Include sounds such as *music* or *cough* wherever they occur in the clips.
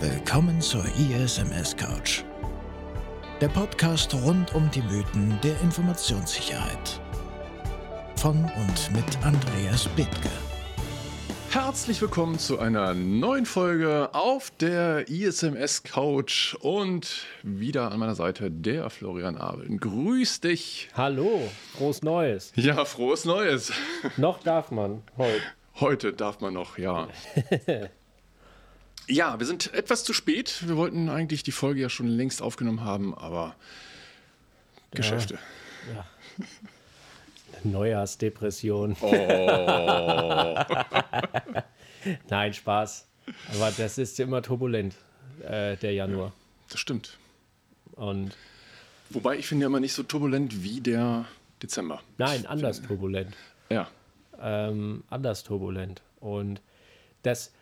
Willkommen zur ISMS Couch. Der Podcast rund um die Mythen der Informationssicherheit. Von und mit Andreas Bethke. Herzlich willkommen zu einer neuen Folge auf der ISMS Couch und wieder an meiner Seite der Florian Abel. Grüß dich. Hallo, frohes Neues. Ja, frohes Neues. Noch darf man heute. Heute darf man noch, ja. *laughs* ja, wir sind etwas zu spät. Wir wollten eigentlich die Folge ja schon längst aufgenommen haben, aber Geschäfte. Ja. Neujahrsdepression. Oh. *laughs* Nein, Spaß. Aber das ist immer turbulent, äh, der Januar. Das stimmt. Und Wobei ich finde ja immer nicht so turbulent wie der Dezember. nein, anders turbulent. Ja. ähm, anders turbulent. Und das,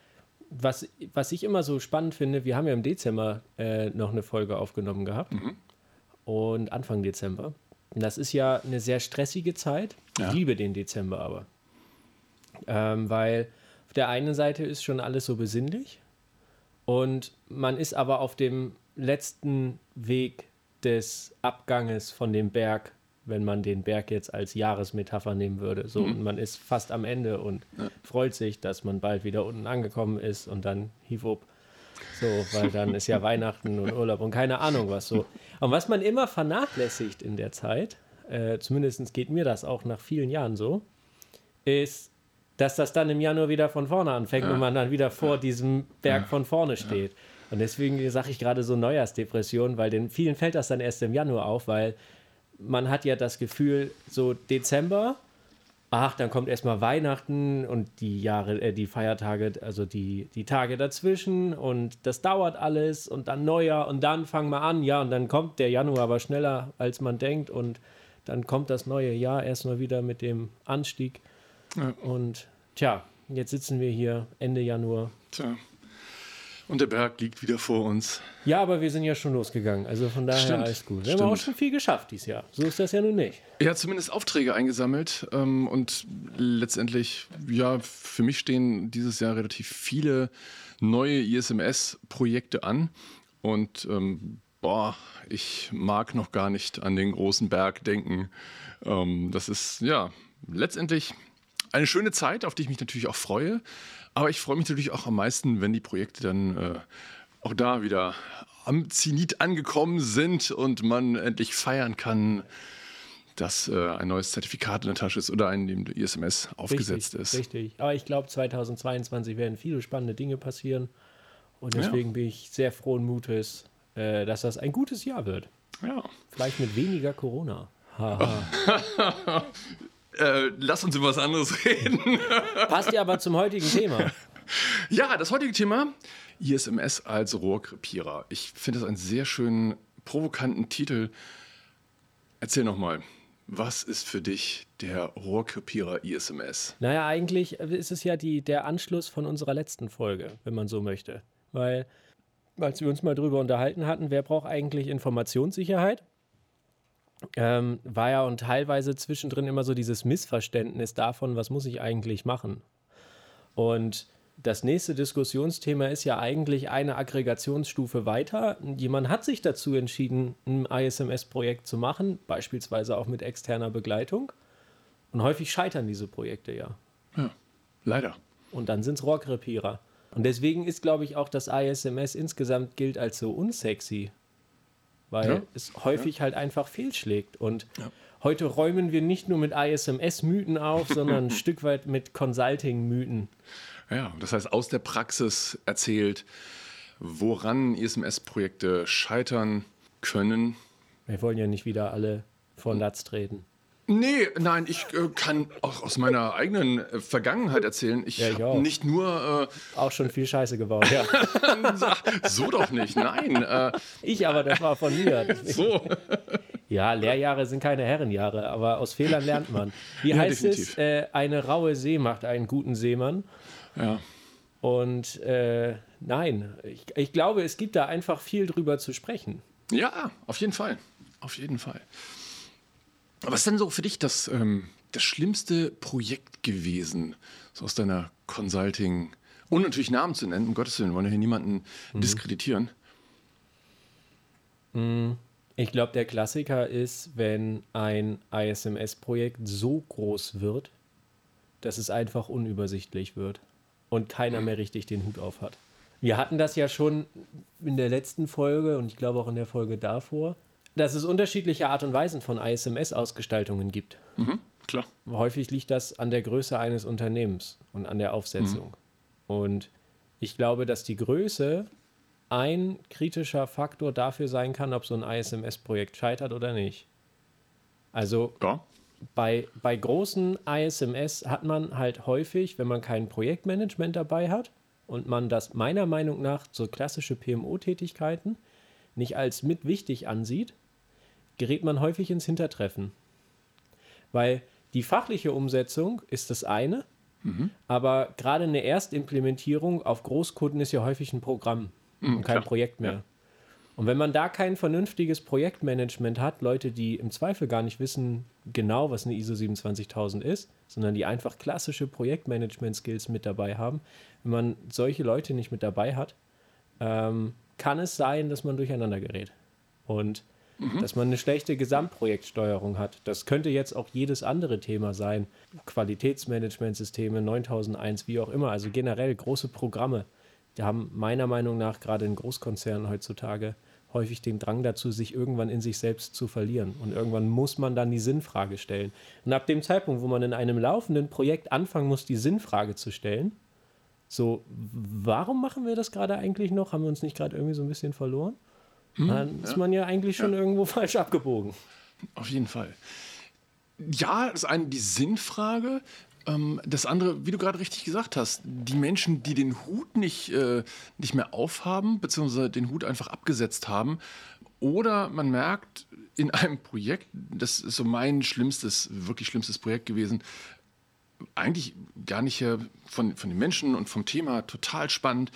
was, was ich immer so spannend finde, wir haben ja im Dezember äh, noch eine Folge aufgenommen gehabt. Und Anfang Dezember. Und das ist ja eine sehr stressige Zeit. Ja. Ich liebe den Dezember aber. Ähm, weil auf der einen Seite ist schon alles so besinnlich und man ist aber auf dem letzten Weg des Abganges von dem Berg, wenn man den Berg jetzt als Jahresmetapher nehmen würde. So, und man ist fast am Ende und freut sich, dass man bald wieder unten angekommen ist und dann hiwupp. So, weil dann ist ja *laughs* Weihnachten und Urlaub und keine Ahnung was so. Und was man immer vernachlässigt in der Zeit, äh, zumindest geht mir das auch nach vielen Jahren so, ist, dass das dann im Januar wieder von vorne anfängt und man dann wieder vor diesem Berg von vorne steht. Und deswegen sage ich gerade so Neujahrsdepression, weil den vielen fällt das dann erst im Januar auf, weil man hat ja das Gefühl, so Dezember, ach, dann kommt erstmal Weihnachten und die Jahre, äh, die Feiertage, also die, die Tage dazwischen und das dauert alles und dann Neujahr und dann fangen wir an, ja, und dann kommt der Januar aber schneller, als man denkt und dann kommt das neue Jahr erstmal wieder mit dem Anstieg. Ja. Und tja, jetzt sitzen wir hier Ende Januar. Tja. Und der Berg liegt wieder vor uns. Ja, aber wir sind ja schon losgegangen, also von daher Stimmt, alles gut. Wir haben auch stimmt. schon viel geschafft dieses Jahr. So ist das ja nun nicht. Er hat zumindest Aufträge eingesammelt ähm, und letztendlich, ja, für mich stehen dieses Jahr relativ viele neue ISMS-Projekte an und ähm, boah, ich mag noch gar nicht an den großen Berg denken. Ähm, das ist, ja, letztendlich eine schöne Zeit, auf die ich mich natürlich auch freue, aber ich freue mich natürlich auch am meisten, wenn die Projekte dann äh, auch da wieder am Zenit angekommen sind und man endlich feiern kann, dass äh, ein neues Zertifikat in der Tasche ist oder ein dem ISMS aufgesetzt richtig, ist. Richtig. Aber ich glaube, 2022 werden viele spannende Dinge passieren. Und Ja. deswegen bin ich sehr frohen Mutes, äh, dass das ein gutes Jahr wird. Ja. Vielleicht mit weniger Corona. *laughs* Äh, lass uns über was anderes *laughs* reden. Passt ja aber zum heutigen Thema. ja, das heutige Thema ISMS als Rohrkrepierer. Ich finde das einen sehr schönen, provokanten Titel. Erzähl nochmal, was ist für dich der Rohrkrepierer ISMS? Naja, eigentlich ist es ja die, der Anschluss von unserer letzten Folge, wenn man so möchte. Weil, als wir uns mal drüber unterhalten hatten, wer braucht eigentlich Informationssicherheit? Ähm, war ja und teilweise zwischendrin immer so dieses Missverständnis davon, was muss ich eigentlich machen? Und das nächste Diskussionsthema ist ja eigentlich eine Aggregationsstufe weiter. Jemand hat sich dazu entschieden, ein ISMS-Projekt zu machen, beispielsweise auch mit externer Begleitung. Und häufig scheitern diese Projekte ja. Ja, leider. Und dann sind es Rohrkrepierer. Und deswegen ist, glaube ich, auch das ISMS insgesamt gilt als so unsexy. Weil Ja. es häufig halt einfach fehlschlägt. Und Ja. heute räumen wir nicht nur mit ISMS-Mythen auf, *laughs* sondern ein Stück weit mit Consulting-Mythen. Ja, das heißt, aus der Praxis erzählt, woran ISMS-Projekte scheitern können. Wir wollen ja nicht wieder alle vor Latz treten. Nee, nein, ich äh, kann auch aus meiner eigenen äh, Vergangenheit erzählen. Ich, Ja, ich hab auch. nicht nur, Auch schon viel Scheiße gebaut, ja. äh, *laughs* so doch nicht, nein. Äh, Ich aber, das war von mir. Deswegen- *laughs* so, Ja, Lehrjahre sind keine Herrenjahre, aber aus Fehlern lernt man. Wie Ja, heißt definitiv. es? Äh, eine raue See macht einen guten Seemann. ja. Und äh, nein, ich, ich glaube, es gibt da einfach viel drüber zu sprechen. ja, auf jeden Fall. Auf jeden Fall. Was ist denn so für dich das, ähm, das schlimmste Projekt gewesen, so aus deiner Consulting- Ohne natürlich Namen zu nennen, um Gottes Willen, wir wollen ja hier niemanden mhm. diskreditieren. Mhm. Ich glaube, der Klassiker ist, wenn ein ISMS-Projekt so groß wird, dass es einfach unübersichtlich wird und keiner mehr richtig den Hut auf hat. Wir hatten das ja schon in der letzten Folge und ich glaube auch in der Folge davor, dass es unterschiedliche Art und Weisen von ISMS-Ausgestaltungen gibt. Mhm, klar. Häufig liegt das an der Größe eines Unternehmens und an der Aufsetzung. Mhm. Und ich glaube, dass die Größe ein kritischer Faktor dafür sein kann, ob so ein ISMS-Projekt scheitert oder nicht. Also ja. bei, bei großen ISMS hat man halt häufig, wenn man kein Projektmanagement dabei hat und man das meiner Meinung nach so klassische PMO-Tätigkeiten nicht als mit wichtig ansieht, gerät man häufig ins Hintertreffen. Weil die fachliche Umsetzung ist das eine, mhm. aber gerade eine Erstimplementierung auf Großkunden ist ja häufig ein Programm mhm, und kein klar. Projekt mehr. Ja. Und wenn man da kein vernünftiges Projektmanagement hat, Leute, die im Zweifel gar nicht wissen genau, was eine ISO 27000 ist, sondern die einfach klassische Projektmanagement-Skills mit dabei haben, wenn man solche Leute nicht mit dabei hat, ähm, kann es sein, dass man durcheinander gerät. Und mhm. dass man eine schlechte Gesamtprojektsteuerung hat. Das könnte jetzt auch jedes andere Thema sein. Qualitätsmanagementsysteme, 9001, wie auch immer. Also generell große Programme die haben meiner Meinung nach gerade in Großkonzernen heutzutage häufig den Drang dazu, sich irgendwann in sich selbst zu verlieren. Und irgendwann muss man dann die Sinnfrage stellen. Und ab dem Zeitpunkt, wo man in einem laufenden Projekt anfangen muss, die Sinnfrage zu stellen, so, warum machen wir das gerade eigentlich noch? Haben wir uns nicht gerade irgendwie so ein bisschen verloren? Hm, dann ja. ist man ja eigentlich schon ja. irgendwo *laughs* falsch abgebogen. Auf jeden Fall. Ja, das ist eine die Sinnfrage. Ähm, das andere, wie du gerade richtig gesagt hast, die Menschen, die den Hut nicht, äh, nicht mehr aufhaben, beziehungsweise den Hut einfach abgesetzt haben, oder man merkt in einem Projekt, das ist so mein schlimmstes, wirklich schlimmstes Projekt gewesen, eigentlich gar nicht von, von den Menschen und vom Thema total spannend.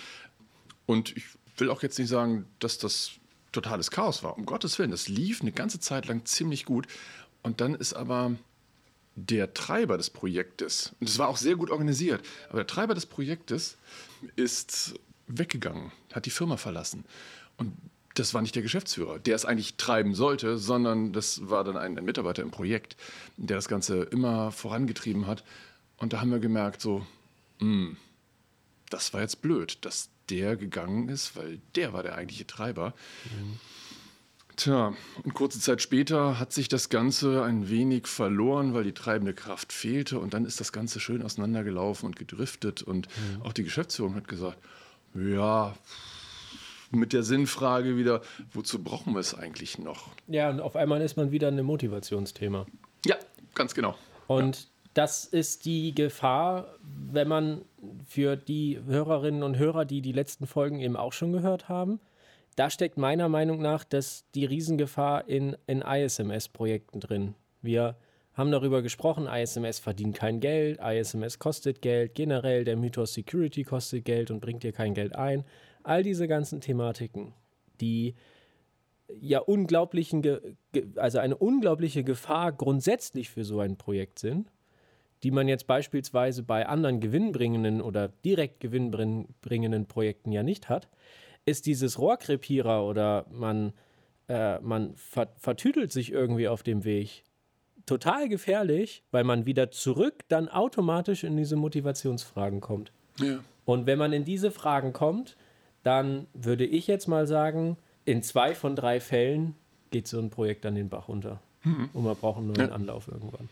Und ich will auch jetzt nicht sagen, dass das totales Chaos war. Um Gottes Willen, das lief eine ganze Zeit lang ziemlich gut. Und dann ist aber der Treiber des Projektes, und das war auch sehr gut organisiert, aber der Treiber des Projektes ist weggegangen, hat die Firma verlassen. Und das war nicht der Geschäftsführer, der es eigentlich treiben sollte, sondern das war dann ein, Mitarbeiter im Projekt, der das Ganze immer vorangetrieben hat. Und da haben wir gemerkt, so, mh, hm, das war jetzt blöd, dass der gegangen ist, weil der war der eigentliche Treiber. Mhm. Tja, und kurze Zeit später hat sich das Ganze ein wenig verloren, weil die treibende Kraft fehlte und dann ist das Ganze schön auseinandergelaufen und gedriftet und mhm. auch die Geschäftsführung hat gesagt, ja, mit der Sinnfrage wieder, wozu brauchen wir es eigentlich noch? Ja, und auf einmal ist man wieder ein Motivationsthema. Ja, ganz genau. Und ja. Das ist die Gefahr, wenn man für die Hörerinnen und Hörer, die die letzten Folgen eben auch schon gehört haben, da steckt meiner Meinung nach das, die Riesengefahr in, in ISMS-Projekten drin. Wir haben darüber gesprochen, ISMS verdient kein Geld, ISMS kostet Geld, generell der Mythos Security kostet Geld und bringt dir kein Geld ein. All diese ganzen Thematiken, die ja unglaublichen, also eine unglaubliche Gefahr grundsätzlich für so ein Projekt sind, die man jetzt beispielsweise bei anderen gewinnbringenden oder direkt gewinnbringenden Projekten ja nicht hat, ist dieses Rohrkrepierer oder man, äh, man ver vertüdelt sich irgendwie auf dem Weg total gefährlich, weil man wieder zurück dann automatisch in diese Motivationsfragen kommt. Ja. Und wenn man in diese Fragen kommt, dann würde ich jetzt mal sagen, in zwei von drei Fällen geht so ein Projekt an den Bach runter. Mhm. Und man braucht einen neuen ja. Anlauf irgendwann.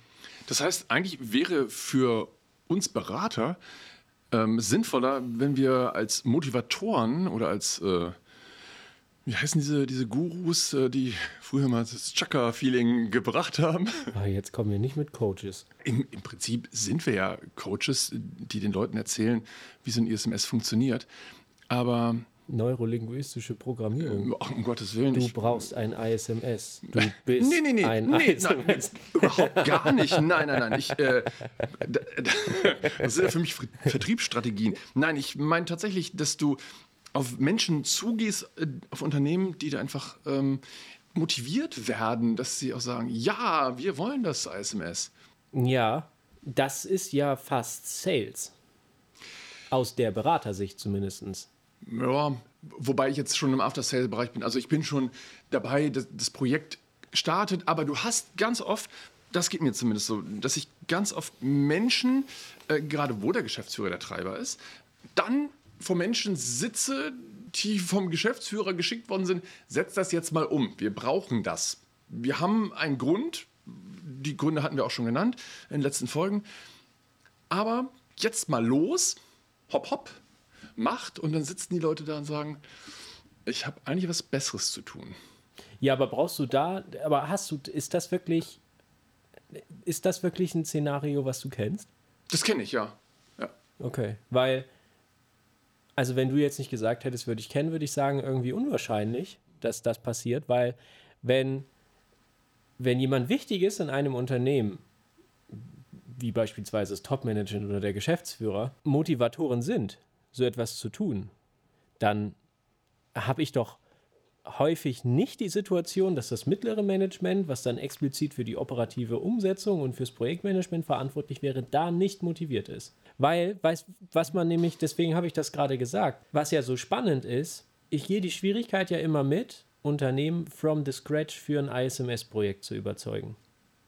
Das heißt, eigentlich wäre für uns Berater ähm, sinnvoller, wenn wir als Motivatoren oder als, äh, wie heißen diese, diese Gurus, äh, die früher mal das Chaka-Feeling gebracht haben? Ah, jetzt kommen wir nicht mit Coaches. Im, Im Prinzip sind wir ja Coaches, die den Leuten erzählen, wie so ein ISMS funktioniert. Aber Neurolinguistische Programmierung. Um Gottes Willen. Du brauchst ein ISMS. Du bist nee, nee, nee, ein nee, ISMS. Nein, überhaupt gar nicht. Nein, nein, nein. Ich, äh, das sind ja für mich Vertriebsstrategien. Nein, ich meine tatsächlich, dass du auf Menschen zugehst, äh, auf Unternehmen, die da einfach ähm, motiviert werden, dass sie auch sagen, ja, wir wollen das ISMS. Ja, das ist ja fast Sales. Aus der Beratersicht zumindest. Ja, wobei ich jetzt schon im After-Sale-Bereich bin. Also ich bin schon dabei, das, das Projekt startet, aber du hast ganz oft, das geht mir zumindest so, dass ich ganz oft Menschen, äh, gerade wo der Geschäftsführer der Treiber ist, dann vor Menschen sitze, die vom Geschäftsführer geschickt worden sind, setz das jetzt mal um. Wir brauchen das. Wir haben einen Grund, die Gründe hatten wir auch schon genannt in den letzten Folgen. Aber jetzt mal los, hopp, hopp, macht und dann sitzen die Leute da und sagen, ich habe eigentlich was Besseres zu tun. Ja, aber brauchst du da, aber hast du, ist das wirklich, ist das wirklich ein Szenario, was du kennst? Das kenne ich, ja. ja. Okay, weil, also wenn du jetzt nicht gesagt hättest, würde ich kennen, würde ich sagen, irgendwie unwahrscheinlich, dass das passiert, weil wenn, wenn jemand wichtig ist in einem Unternehmen, wie beispielsweise das Topmanagement oder der Geschäftsführer, Motivatoren sind, so etwas zu tun, dann habe ich doch häufig nicht die Situation, dass das mittlere Management, was dann explizit für die operative Umsetzung und fürs Projektmanagement verantwortlich wäre, da nicht motiviert ist. Weil, weiß, was man nämlich, deswegen habe ich das gerade gesagt, was ja so spannend ist, ich gehe die Schwierigkeit ja immer mit, Unternehmen from the scratch für ein ISMS-Projekt zu überzeugen.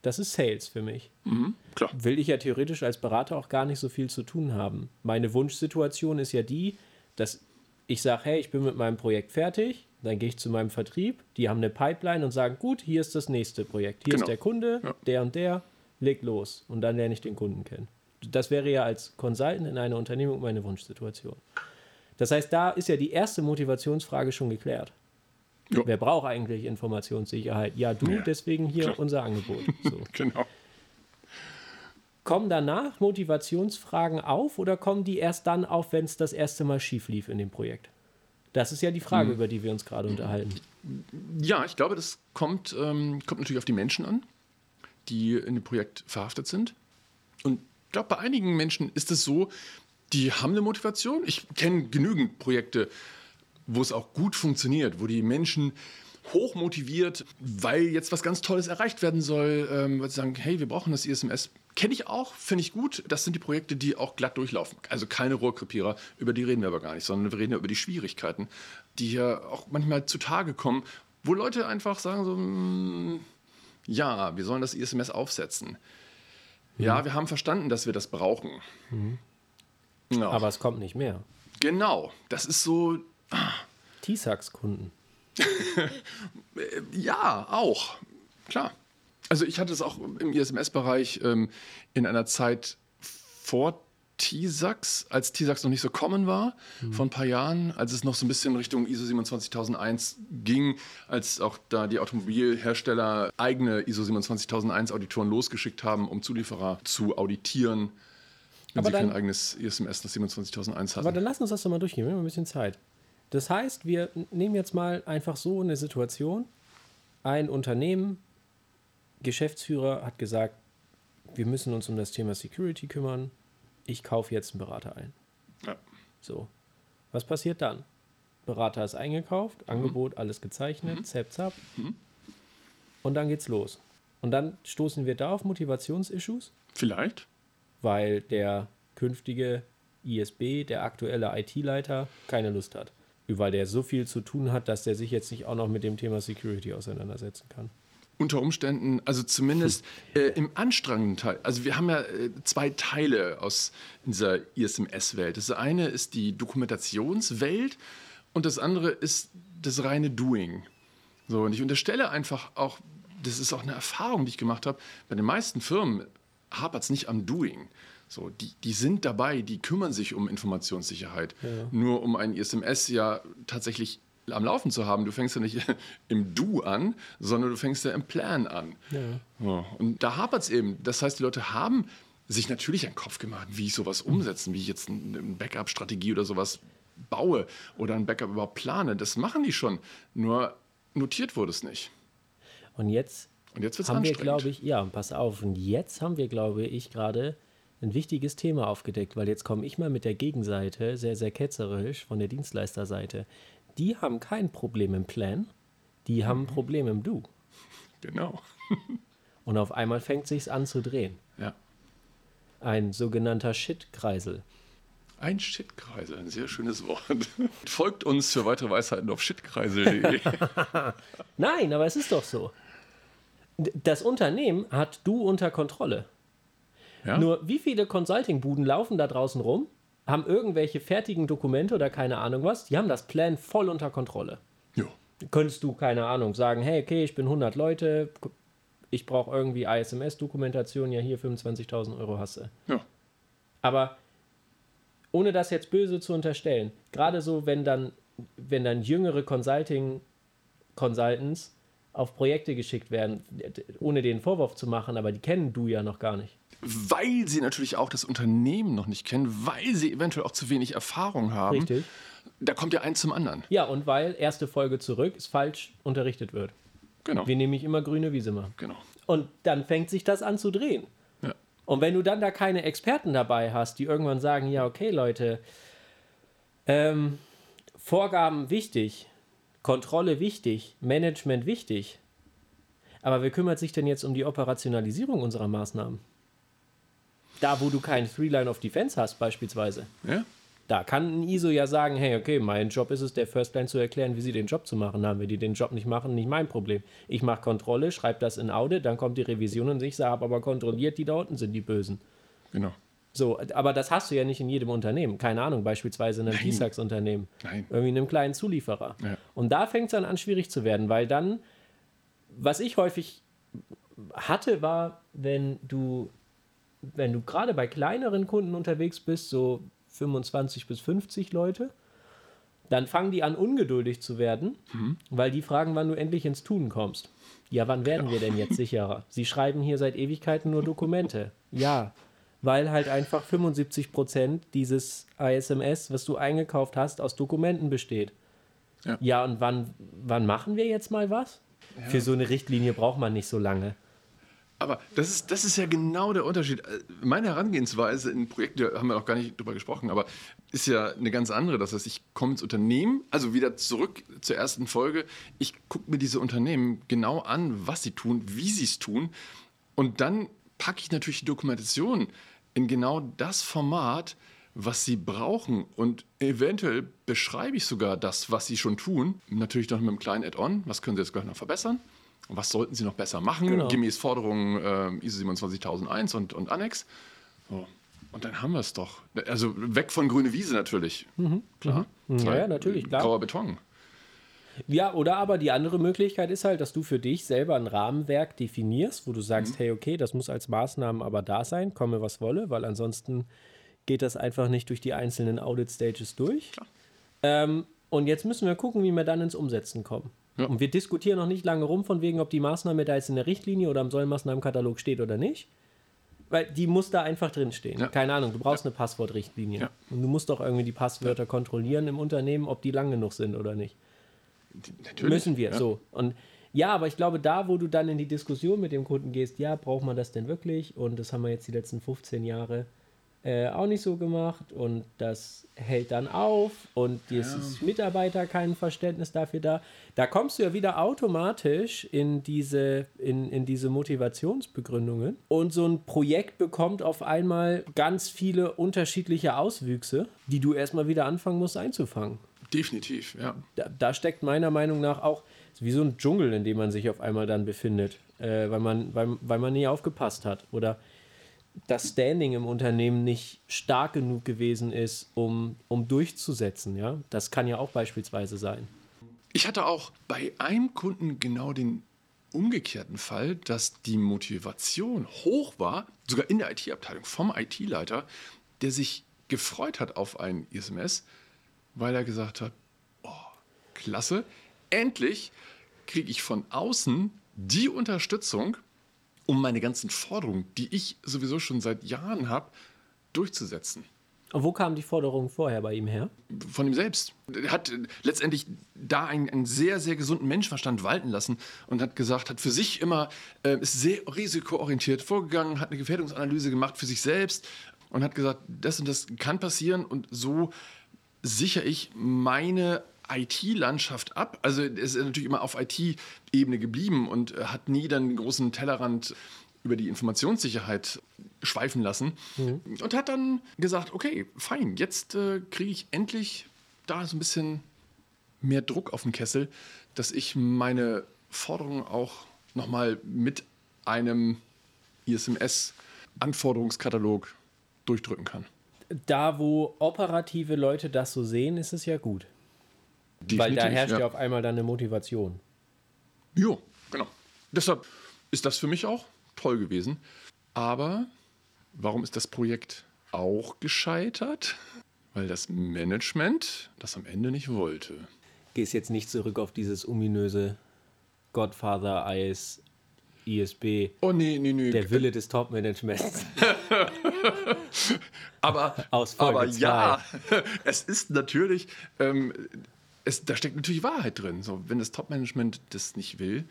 Das ist Sales für mich. Mhm, Will ich ja theoretisch als Berater auch gar nicht so viel zu tun haben. Meine Wunschsituation ist ja die, dass ich sage, hey, ich bin mit meinem Projekt fertig, dann gehe ich zu meinem Vertrieb, die haben eine Pipeline und sagen, gut, hier ist das nächste Projekt. Hier genau. ist der Kunde, ja. der und der, leg los. Und dann lerne ich den Kunden kennen. Das wäre ja als Consultant in einer Unternehmung meine Wunschsituation. Das heißt, da ist ja die erste Motivationsfrage schon geklärt. Jo. Wer braucht eigentlich Informationssicherheit? Ja, du, ja, deswegen hier klar. unser Angebot. So. *laughs* genau. Kommen danach Motivationsfragen auf oder kommen die erst dann auf, wenn es das erste Mal schief lief in dem Projekt? Das ist ja die Frage, mhm. über die wir uns gerade unterhalten. Ja, ich glaube, das kommt, ähm, kommt natürlich auf die Menschen an, die in dem Projekt verhaftet sind. Und ich glaube, bei einigen Menschen ist es so, die haben eine Motivation. Ich kenne genügend Projekte, wo es auch gut funktioniert, wo die Menschen hoch motiviert, weil jetzt was ganz Tolles erreicht werden soll, ähm, weil sie sagen, hey, wir brauchen das ISMS. Kenne ich auch, finde ich gut. Das sind die Projekte, die auch glatt durchlaufen. Also keine Rohrkrepierer, über die reden wir aber gar nicht, sondern wir reden ja über die Schwierigkeiten, die hier auch manchmal zutage kommen, wo Leute einfach sagen so, mm, ja, wir sollen das ISMS aufsetzen. Mhm. Ja, wir haben verstanden, dass wir das brauchen. Mhm. Ja. Aber es kommt nicht mehr. Genau, das ist so T-Sax-Kunden. *laughs* ja, auch. Klar. Also ich hatte es auch im ISMS-Bereich ähm, in einer Zeit vor T-Sax, als T-Sax noch nicht so common war, mhm. vor ein paar Jahren, als es noch so ein bisschen Richtung ISO 27001 ging, als auch da die Automobilhersteller eigene ISO 27001 Auditoren losgeschickt haben, um Zulieferer zu auditieren, wenn aber sie dann, kein eigenes ISMS nach 27001 hatten. Aber dann lass uns das doch mal durchgehen, wir haben ein bisschen Zeit. Das heißt, wir nehmen jetzt mal einfach so eine Situation. Ein Unternehmen, Geschäftsführer hat gesagt, wir müssen uns um das Thema Security kümmern. Ich kaufe jetzt einen Berater ein. Ja. So. Was passiert dann? Berater ist eingekauft, mhm. Angebot, alles gezeichnet, mhm. zap, zap. Mhm. Und dann geht's los. Und dann stoßen wir da auf Motivationsissues? Vielleicht. Weil der künftige ISB, der aktuelle IT-Leiter, keine Lust hat weil der so viel zu tun hat, dass der sich jetzt nicht auch noch mit dem Thema Security auseinandersetzen kann. Unter Umständen, also zumindest äh, im anstrengenden Teil. Also wir haben ja äh, zwei Teile aus dieser ISMS-Welt. Das eine ist die Dokumentationswelt und das andere ist das reine Doing. So, und ich unterstelle einfach auch, das ist auch eine Erfahrung, die ich gemacht habe, bei den meisten Firmen hapert es nicht am Doing. So, die, die sind dabei, die kümmern sich um Informationssicherheit. Ja. Nur um ein SMS ja tatsächlich am Laufen zu haben. Du fängst ja nicht *laughs* im Do an, sondern du fängst ja im Plan an. Ja. Ja, und da hapert es eben. Das heißt, die Leute haben sich natürlich einen Kopf gemacht, wie ich sowas umsetzen, wie ich jetzt eine Backup-Strategie oder sowas baue oder ein Backup überhaupt plane. Das machen die schon. Nur notiert wurde es nicht. Und jetzt, und jetzt haben wir, glaube ich, ja, pass auf. Und jetzt haben wir, glaube ich, gerade ein wichtiges Thema aufgedeckt, weil jetzt komme ich mal mit der Gegenseite, sehr, sehr ketzerisch von der Dienstleisterseite. Die haben kein Problem im Plan, die haben ein mhm. Problem im Do. Genau. *laughs* Und auf einmal fängt sich's an zu drehen. Ja. Ein sogenannter Shit-Kreisel. Ein Shitkreisel, ein sehr schönes Wort. *laughs* Folgt uns für weitere Weisheiten auf shitkreisel.de. *laughs* Nein, aber es ist doch so. Das Unternehmen hat du unter Kontrolle. Ja? Nur wie viele Consulting-Buden laufen da draußen rum, haben irgendwelche fertigen Dokumente oder keine Ahnung was, die haben das Plan voll unter Kontrolle. Jo. Könntest du, keine Ahnung, sagen, hey, okay, ich bin 100 Leute, ich brauche irgendwie ISMS-Dokumentation, ja hier 25.000 Euro hasse. Ja. Aber ohne das jetzt böse zu unterstellen, gerade so, wenn dann, wenn dann jüngere Consulting-Consultants auf Projekte geschickt werden, ohne den Vorwurf zu machen, aber die kennen du ja noch gar nicht. Weil sie natürlich auch das Unternehmen noch nicht kennen, weil sie eventuell auch zu wenig Erfahrung haben. Richtig. Da kommt ja eins zum anderen. Ja, und weil erste Folge zurück es falsch unterrichtet wird. Genau. Wir nämlich immer grüne Wiese machen. genau. Und dann fängt sich das an zu drehen. Ja. Und wenn du dann da keine Experten dabei hast, die irgendwann sagen, ja, okay, Leute, ähm, Vorgaben wichtig, Kontrolle wichtig, Management wichtig. Aber wer kümmert sich denn jetzt um die Operationalisierung unserer Maßnahmen? Da, wo du kein Three-Line of Defense hast, beispielsweise. Ja? Da kann ein ISO ja sagen, hey, okay, mein Job ist es, der First Line zu erklären, wie sie den Job zu machen haben. Wenn die den Job nicht machen, nicht mein Problem. Ich mache Kontrolle, schreibe das in Audit, dann kommt die Revision und ich sage, aber kontrolliert, die da unten sind die Bösen. Genau. So, aber das hast du ja nicht in jedem Unternehmen. Keine Ahnung, beispielsweise in einem Nein. PSAX-Unternehmen. Nein. Irgendwie in einem kleinen Zulieferer. Ja. Und da fängt es dann an, schwierig zu werden, weil dann, was ich häufig hatte, war, wenn du, wenn du gerade bei kleineren Kunden unterwegs bist, so 25 bis 50 Leute, dann fangen die an, ungeduldig zu werden, weil die fragen, wann du endlich ins Tun kommst. Ja, wann werden wir denn jetzt sicherer? Sie schreiben hier seit Ewigkeiten nur Dokumente. Ja, weil halt einfach 75 Prozent dieses ISMS, was du eingekauft hast, aus Dokumenten besteht. Ja. Ja, und wann, wann machen wir jetzt mal was? Für so eine Richtlinie braucht man nicht so lange. Aber das ist, das ist ja genau der Unterschied. Äh, Meine Herangehensweise in Projekten, da haben wir noch gar nicht drüber gesprochen, aber ist ja eine ganz andere. Das heißt, ich komme ins Unternehmen, also wieder zurück zur ersten Folge. Ich gucke mir diese Unternehmen genau an, was sie tun, wie sie es tun. Und dann packe ich natürlich die Dokumentation in genau das Format, was sie brauchen. Und eventuell beschreibe ich sogar das, was sie schon tun. Natürlich noch mit einem kleinen Add-on. Was können sie jetzt gleich noch verbessern? Und was sollten sie noch besser machen, Genau. gemäß Forderungen ähm, ISO 27001 und, und Annex? So. Und dann haben wir es doch. Also weg von grüne Wiese natürlich. Klar. Mhm. Ja, ja, natürlich, klar. Grauer Beton. Ja, oder aber die andere Möglichkeit ist halt, dass du für dich selber ein Rahmenwerk definierst, wo du sagst, hey, okay, das muss als Maßnahmen aber da sein, komme was wolle, weil ansonsten geht das einfach nicht durch die einzelnen Audit-Stages durch. Ähm, und jetzt müssen wir gucken, wie wir dann ins Umsetzen kommen. Ja. Und wir diskutieren noch nicht lange rum, von wegen, ob die Maßnahme da jetzt in der Richtlinie oder im Sollmaßnahmenkatalog steht oder nicht. Weil die muss da einfach drinstehen. Ja. Keine Ahnung, du brauchst eine Passwortrichtlinie. Ja. Und du musst doch irgendwie die Passwörter kontrollieren im Unternehmen, ob die lang genug sind oder nicht. Natürlich. Müssen wir, Ja. so. Und ja, aber ich glaube, da, wo du dann in die Diskussion mit dem Kunden gehst, ja, braucht man das denn wirklich? Und das haben wir jetzt die letzten 15 Jahre äh, auch nicht so gemacht und das hält dann auf und jetzt ist Mitarbeiter kein Verständnis dafür da. Da kommst du ja wieder automatisch in diese, in, in diese Motivationsbegründungen und so ein Projekt bekommt auf einmal ganz viele unterschiedliche Auswüchse, die du erstmal wieder anfangen musst einzufangen Definitiv, ja. da, da steckt meiner Meinung nach auch wie so ein Dschungel, in dem man sich auf einmal dann befindet, äh, weil, man, weil, weil man nie aufgepasst hat oder das Standing im Unternehmen nicht stark genug gewesen ist, um, um durchzusetzen. Ja? Das kann ja auch beispielsweise sein. Ich hatte auch bei einem Kunden genau den umgekehrten Fall, dass die Motivation hoch war, sogar in der IT-Abteilung vom IT-Leiter, der sich gefreut hat auf ein ISMS, weil er gesagt hat, oh, klasse, endlich kriege ich von außen die Unterstützung, um meine ganzen Forderungen, die ich sowieso schon seit Jahren habe, durchzusetzen Und wo kamen die Forderungen vorher bei ihm her? von ihm selbst. Er hat äh, letztendlich da einen, einen sehr, sehr gesunden Menschenverstand walten lassen und hat gesagt, hat für sich immer, äh, ist sehr risikoorientiert vorgegangen, hat eine Gefährdungsanalyse gemacht für sich selbst und hat gesagt, das und das kann passieren und so sichere ich meine IT-Landschaft ab. Also er ist natürlich immer auf IT-Ebene geblieben und äh, hat nie dann den großen Tellerrand über die Informationssicherheit schweifen lassen mhm. und hat dann gesagt, okay, fein, jetzt äh, kriege ich endlich da so ein bisschen mehr Druck auf den Kessel, dass ich meine Forderungen auch nochmal mit einem ISMS-Anforderungskatalog durchdrücken kann. Da, wo operative Leute das so sehen, ist es ja gut. Definitiv, Weil da herrscht ja. ja auf einmal dann eine Motivation. Jo, genau. Deshalb ist das für mich auch toll gewesen. Aber warum ist das Projekt auch gescheitert? Weil das Management das am Ende nicht wollte. Gehst jetzt nicht zurück auf dieses ominöse Godfather Eis ISB. Oh nee, nee, nee. Der Wille des Top-Managements. *laughs* aber aber ja, *laughs* es ist natürlich, ähm, es, da steckt natürlich Wahrheit drin. So, wenn das Top-Management das nicht will,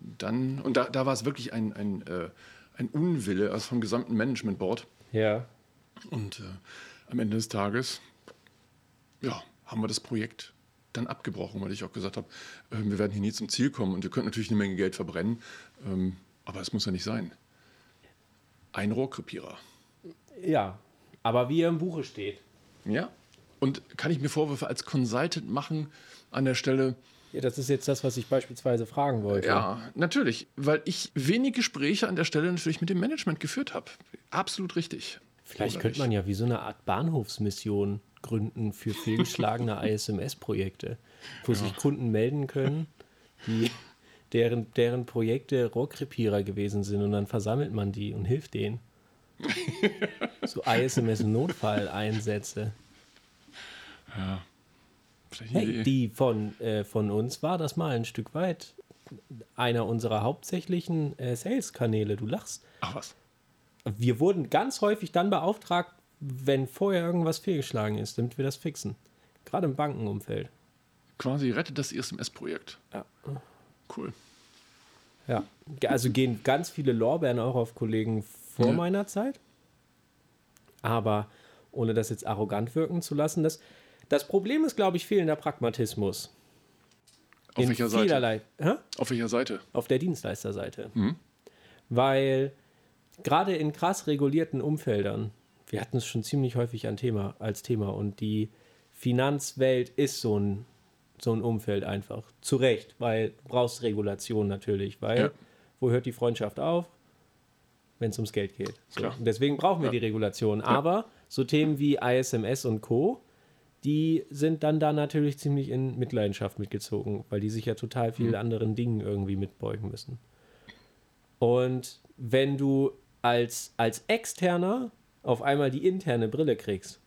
dann, und da, da war es wirklich ein, ein, äh, ein Unwille also vom gesamten Management-Board. Ja. Und äh, am Ende des Tages, ja, haben wir das Projekt dann abgebrochen, weil ich auch gesagt habe, äh, wir werden hier nie zum Ziel kommen und ihr könnt natürlich eine Menge Geld verbrennen, ähm, aber es muss ja nicht sein. Ein Rohrkrepierer. Ja, aber wie er im Buche steht. Ja. Und kann ich mir Vorwürfe als Consultant machen an der Stelle? Ja, das ist jetzt das, was ich beispielsweise fragen wollte. Ja, natürlich, weil ich wenig Gespräche an der Stelle natürlich mit dem Management geführt habe. Absolut richtig. Vielleicht könnte man ja wie so eine Art Bahnhofsmission gründen für fehlgeschlagene *laughs* ISMS-Projekte, wo ja. sich Kunden melden können, die, deren, deren Projekte Rohrkrepierer gewesen sind und dann versammelt man die und hilft denen. *laughs* so ISMS-Notfalleinsätze. Ja. Hey, die von, äh, von uns war das mal ein Stück weit einer unserer hauptsächlichen äh, Sales-Kanäle. Du lachst. Ach was. Wir wurden ganz häufig dann beauftragt, wenn vorher irgendwas fehlgeschlagen ist, damit wir das fixen. Gerade im Bankenumfeld. Quasi rettet das ISMS-Projekt. Ja. Cool. Ja, also gehen ganz viele Lorbeeren auch auf Kollegen vor ja. meiner Zeit. Aber ohne das jetzt arrogant wirken zu lassen, das, das Problem ist, glaube ich, fehlender Pragmatismus. Auf In welcher Seite? Hä? Auf welcher Seite? Auf der Dienstleisterseite. Mhm. Weil gerade in krass regulierten Umfeldern, wir hatten es schon ziemlich häufig ein Thema, als Thema und die Finanzwelt ist so ein, so ein Umfeld einfach. Zu Recht, weil du brauchst Regulation natürlich, weil ja. wo hört die Freundschaft auf? Wenn es ums Geld geht. So. Deswegen brauchen wir ja. die Regulation. Aber so Themen wie ISMS und Co., die sind dann da natürlich ziemlich in Mitleidenschaft mitgezogen, weil die sich ja total vielen mhm. anderen Dingen irgendwie mitbeugen müssen. Und wenn du als, als Externer auf einmal die interne Brille kriegst,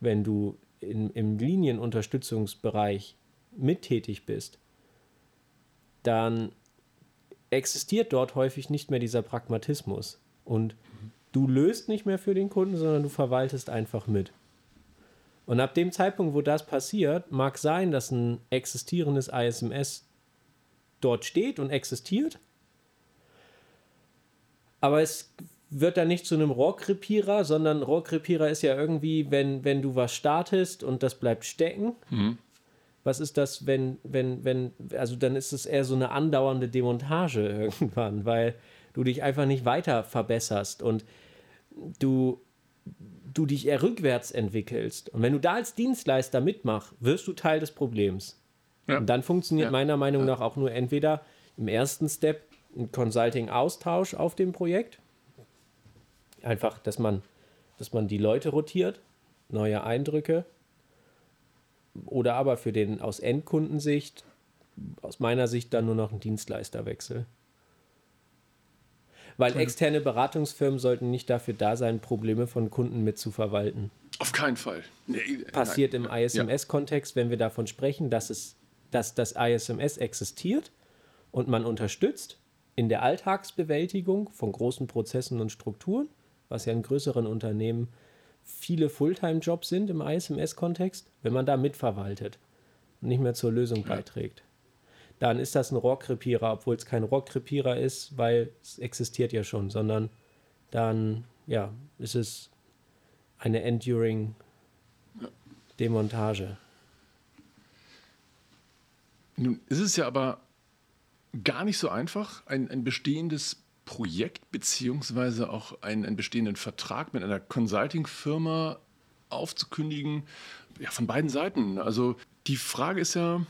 wenn du in, im Linienunterstützungsbereich mittätig bist, dann existiert dort häufig nicht mehr dieser Pragmatismus. Und du löst nicht mehr für den Kunden, sondern du verwaltest einfach mit. Und ab dem Zeitpunkt, wo das passiert, mag sein, dass ein existierendes ISMS dort steht und existiert, aber es wird dann nicht zu einem Rohrkrepierer, sondern Rohrkrepierer ist ja irgendwie, wenn, wenn du was startest und das bleibt stecken. Mhm. Was ist das, wenn, wenn, wenn, also dann ist es eher so eine andauernde Demontage *laughs* irgendwann, weil du dich einfach nicht weiter verbesserst und du, du dich eher rückwärts entwickelst. Und wenn du da als Dienstleister mitmachst, wirst du Teil des Problems. Ja. Und dann funktioniert ja. meiner Meinung nach auch nur entweder im ersten Step ein Consulting-Austausch auf dem Projekt. Einfach, dass man, dass man die Leute rotiert, neue Eindrücke. Oder aber für den aus Endkundensicht, aus meiner Sicht dann nur noch ein Dienstleisterwechsel. Weil externe Beratungsfirmen sollten nicht dafür da sein, Probleme von Kunden mitzuverwalten. Auf keinen Fall. Nee, Passiert nein. im ISMS-Kontext, wenn wir davon sprechen, dass, es, dass das ISMS existiert und man unterstützt, in der Alltagsbewältigung von großen Prozessen und Strukturen, was ja in größeren Unternehmen viele Fulltime-Jobs sind im ISMS-Kontext, wenn man da mitverwaltet und nicht mehr zur Lösung beiträgt. Dann ist das ein Rohrkrepierer, obwohl es kein Rohrkrepierer ist, weil es existiert ja schon, sondern dann ja, ist es eine enduring Demontage. Nun ist es ja aber gar nicht so einfach, ein, ein bestehendes Projekt beziehungsweise auch einen, einen bestehenden Vertrag mit einer Consulting-Firma aufzukündigen, ja, von beiden Seiten. Also die Frage ist ja,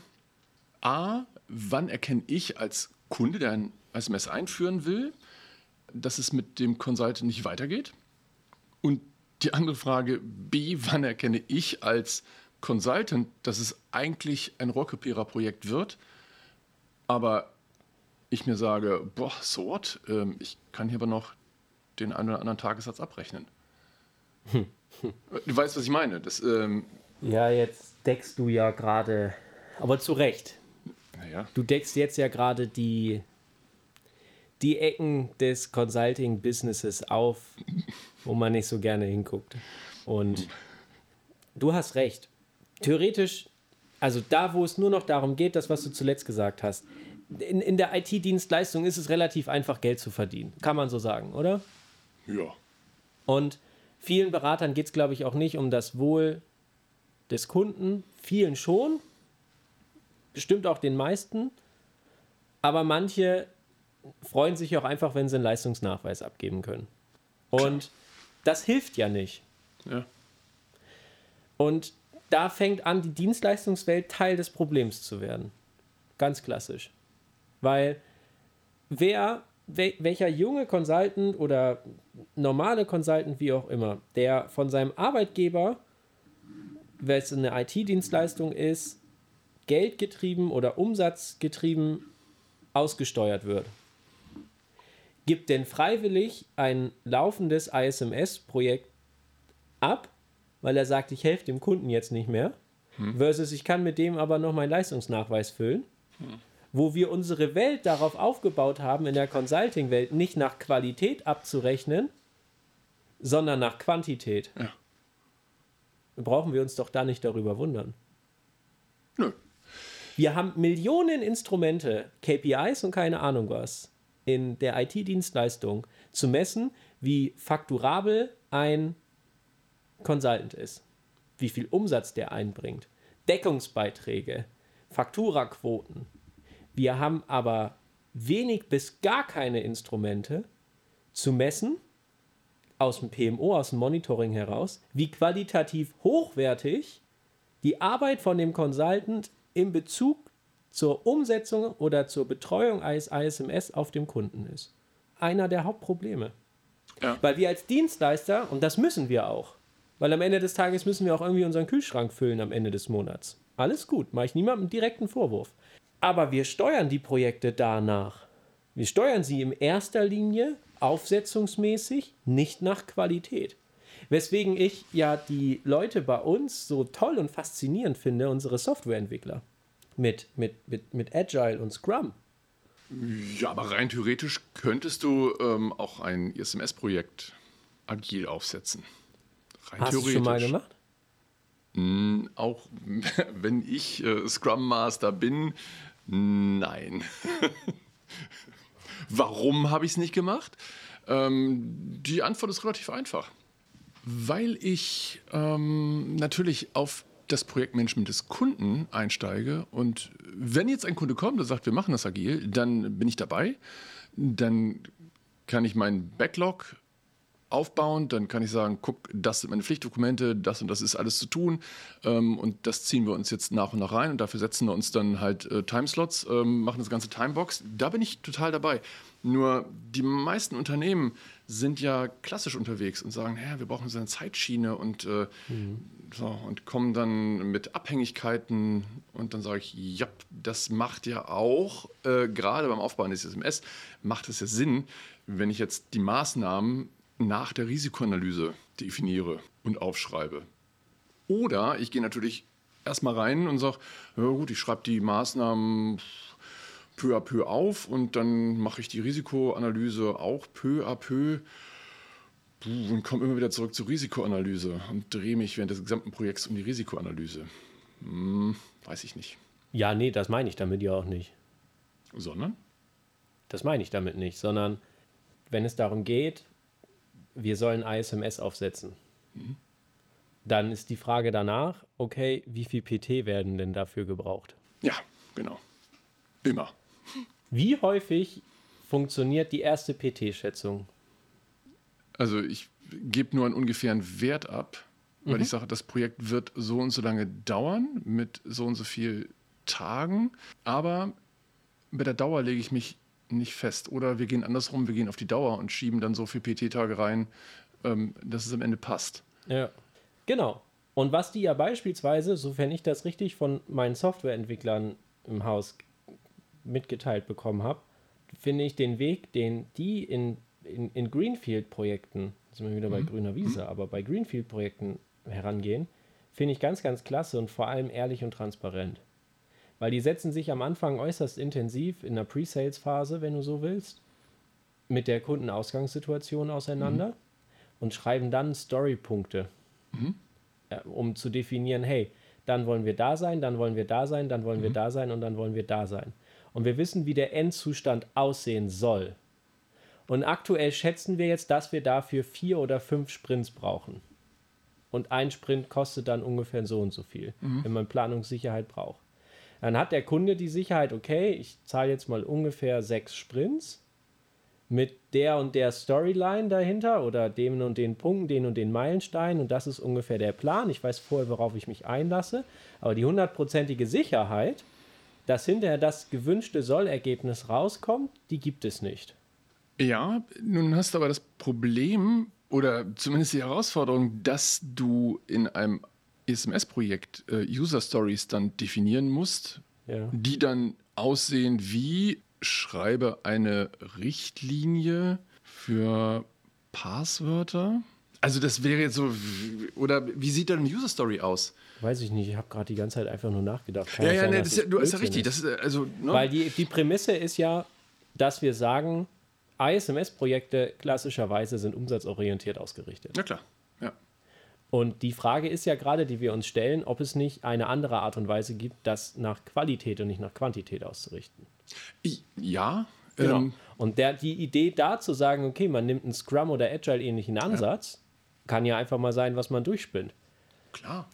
A, wann erkenne ich als Kunde, der ein SMS einführen will, dass es mit dem Consultant nicht weitergeht? Und die andere Frage, B, wann erkenne ich als Consultant, dass es eigentlich ein Rohrkrepierer-Projekt wird, aber ich mir sage, boah, so what, ähm, ich kann hier aber noch den einen oder anderen Tagessatz abrechnen. Hm. Du weißt, was ich meine. Das, ähm ja, jetzt deckst du ja gerade, aber zu Recht. Naja. Du deckst jetzt ja gerade die, die Ecken des Consulting-Businesses auf, wo man nicht so gerne hinguckt. Und du hast recht. Theoretisch, also da, wo es nur noch darum geht, das, was du zuletzt gesagt hast, in, in der IT-Dienstleistung ist es relativ einfach, Geld zu verdienen. Kann man so sagen, oder? Ja. Und vielen Beratern geht es, glaube ich, auch nicht um das Wohl des Kunden. Vielen schon. Bestimmt auch den meisten. Aber manche freuen sich auch einfach, wenn sie einen Leistungsnachweis abgeben können. Und das hilft ja nicht. Ja. Und da fängt an, die Dienstleistungswelt Teil des Problems zu werden. Ganz klassisch. Weil wer, welcher junge Consultant oder normale Consultant, wie auch immer, der von seinem Arbeitgeber, weil es eine IT-Dienstleistung ist, geldgetrieben oder umsatzgetrieben ausgesteuert wird, gibt denn freiwillig ein laufendes ISMS-Projekt ab, weil er sagt, ich helfe dem Kunden jetzt nicht mehr, hm. versus ich kann mit dem aber noch meinen Leistungsnachweis füllen. Hm wo wir unsere Welt darauf aufgebaut haben, in der Consulting-Welt nicht nach Qualität abzurechnen, sondern nach Quantität. Ja. Brauchen wir uns doch da nicht darüber wundern. Nö. Wir haben Millionen Instrumente, KPIs und keine Ahnung was, in der IT-Dienstleistung zu messen, wie fakturabel ein Consultant ist, wie viel Umsatz der einbringt, Deckungsbeiträge, Fakturaquoten, wir haben aber wenig bis gar keine Instrumente zu messen, aus dem PMO, aus dem Monitoring heraus, wie qualitativ hochwertig die Arbeit von dem Consultant in Bezug zur Umsetzung oder zur Betreuung eines ISMS auf dem Kunden ist. Einer der Hauptprobleme. Ja. Weil wir als Dienstleister, und das müssen wir auch, weil am Ende des Tages müssen wir auch irgendwie unseren Kühlschrank füllen am Ende des Monats. Alles gut, mache ich niemandem direkten Vorwurf. Aber wir steuern die Projekte danach. Wir steuern sie in erster Linie aufsetzungsmäßig, nicht nach Qualität. Weswegen ich ja die Leute bei uns so toll und faszinierend finde, unsere Softwareentwickler. Mit, mit, mit, mit Agile und Scrum. Ja, aber rein theoretisch könntest du ähm, auch ein ISMS-Projekt agil aufsetzen. Rein Hast theoretisch. du schon mal gemacht? Hm, auch *laughs* wenn ich äh, Scrum Master bin, Nein. *laughs* Warum habe ich es nicht gemacht? Ähm, die Antwort ist relativ einfach. Weil ich ähm, natürlich auf das Projektmanagement des Kunden einsteige und wenn jetzt ein Kunde kommt und sagt, wir machen das agil, dann bin ich dabei. Dann kann ich meinen Backlog aufbauen, dann kann ich sagen, guck, das sind meine Pflichtdokumente, das und das ist alles zu tun ähm, und das ziehen wir uns jetzt nach und nach rein und dafür setzen wir uns dann halt äh, Timeslots, ähm, machen das ganze Timebox. Da bin ich total dabei. Nur die meisten Unternehmen sind ja klassisch unterwegs und sagen, ja, wir brauchen so eine Zeitschiene und, äh, mhm. so, und kommen dann mit Abhängigkeiten und dann sage ich, ja, das macht ja auch, äh, gerade beim Aufbau eines SMS, macht es ja Sinn, wenn ich jetzt die Maßnahmen nach der Risikoanalyse definiere und aufschreibe. Oder ich gehe natürlich erstmal rein und sage, ja gut, ich schreibe die Maßnahmen peu à peu auf und dann mache ich die Risikoanalyse auch peu à peu und komme immer wieder zurück zur Risikoanalyse und drehe mich während des gesamten Projekts um die Risikoanalyse. Hm, weiß ich nicht. Ja, nee, das meine ich damit ja auch nicht. Sondern? Das meine ich damit nicht, sondern wenn es darum geht, wir sollen ISMS aufsetzen. Mhm. Dann ist die Frage danach, okay, wie viel PT werden denn dafür gebraucht? Ja, genau. Immer. Wie häufig funktioniert die erste PT-Schätzung? Also ich gebe nur einen ungefähren Wert ab, weil mhm. ich sage, das Projekt wird so und so lange dauern mit so und so viel Tagen. Aber bei der Dauer lege ich mich nicht fest. Oder wir gehen andersrum, wir gehen auf die Dauer und schieben dann so viele PT-Tage rein, ähm, dass es am Ende passt. Ja, genau. Und was die ja beispielsweise, sofern ich das richtig von meinen Softwareentwicklern im Haus mitgeteilt bekommen habe, finde ich den Weg, den die in, in, in Greenfield-Projekten, sind wir wieder bei mhm. grüner Wiese, mhm. aber bei Greenfield-Projekten herangehen, finde ich ganz, ganz klasse und vor allem ehrlich und transparent. Weil die setzen sich am Anfang äußerst intensiv in der Pre-Sales-Phase, wenn du so willst, mit der Kundenausgangssituation auseinander mhm. und schreiben dann Storypunkte, mhm. um zu definieren, hey, dann wollen wir da sein, dann wollen wir da sein, dann wollen wir mhm. da sein und dann wollen wir da sein und wir wissen, wie der Endzustand aussehen soll. Und aktuell schätzen wir jetzt, dass wir dafür vier oder fünf Sprints brauchen. Und ein Sprint kostet dann ungefähr so und so viel, mhm. wenn man Planungssicherheit braucht. Dann hat der Kunde die Sicherheit, okay, ich zahle jetzt mal ungefähr sechs Sprints mit der und der Storyline dahinter oder dem und den Punkten, den und den Meilensteinen und das ist ungefähr der Plan. Ich weiß vorher, worauf ich mich einlasse, aber die hundertprozentige Sicherheit dass hinterher das gewünschte Sollergebnis rauskommt, die gibt es nicht. Ja, nun hast du aber das Problem oder zumindest die Herausforderung, dass du in einem SMS-Projekt äh, User Stories dann definieren musst, ja. die dann aussehen wie schreibe eine Richtlinie für Passwörter. Also das wäre jetzt so, oder wie sieht dann eine User Story aus? Weiß ich nicht, ich habe gerade die ganze Zeit einfach nur nachgedacht. Kann ja, ja, sein, nee, das ist ja, du ist ja richtig. Das ist, also, ne? Weil die, die Prämisse ist ja, dass wir sagen, ISMS-Projekte klassischerweise sind umsatzorientiert ausgerichtet. Ja, klar. Ja. Und die Frage ist ja gerade, die wir uns stellen, ob es nicht eine andere Art und Weise gibt, das nach Qualität und nicht nach Quantität auszurichten. Ja. Genau. Ähm, und der, die Idee da zu sagen, okay, man nimmt einen Scrum- oder Agile-ähnlichen Ansatz, ja. kann ja einfach mal sein, was man durchspinnt. Klar.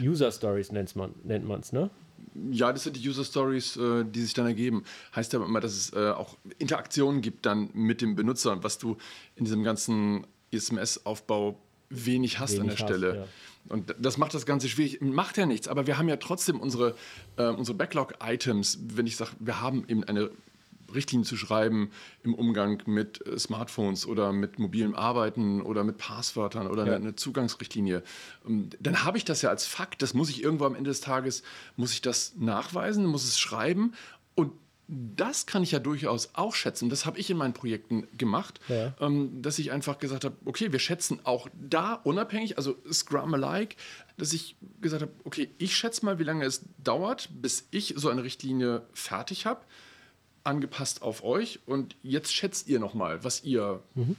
User Stories nennt man es, ne? Ja, das sind die User Stories, äh, die sich dann ergeben. Heißt ja immer, dass es äh, auch Interaktionen gibt dann mit dem Benutzer, was du in diesem ganzen SMS-Aufbau wenig hast wenig an der hast, Stelle. Ja. Und das macht das Ganze schwierig. Macht ja nichts, aber wir haben ja trotzdem unsere, äh, unsere Backlog-Items. Wenn ich sage, wir haben eben eine Richtlinien zu schreiben im Umgang mit äh, Smartphones oder mit mobilem Arbeiten oder mit Passwörtern oder ja. eine, Zugangsrichtlinie, ähm, dann habe ich das ja als Fakt. Das muss ich irgendwo am Ende des Tages, muss ich das nachweisen, muss es schreiben und das kann ich ja durchaus auch schätzen. Das habe ich in meinen Projekten gemacht, ja. ähm, dass ich einfach gesagt habe, okay, wir schätzen auch da unabhängig, also Scrum-alike, dass ich gesagt habe, okay, ich schätze mal, wie lange es dauert, bis ich so eine Richtlinie fertig habe angepasst auf euch und jetzt schätzt ihr nochmal, was ihr mhm.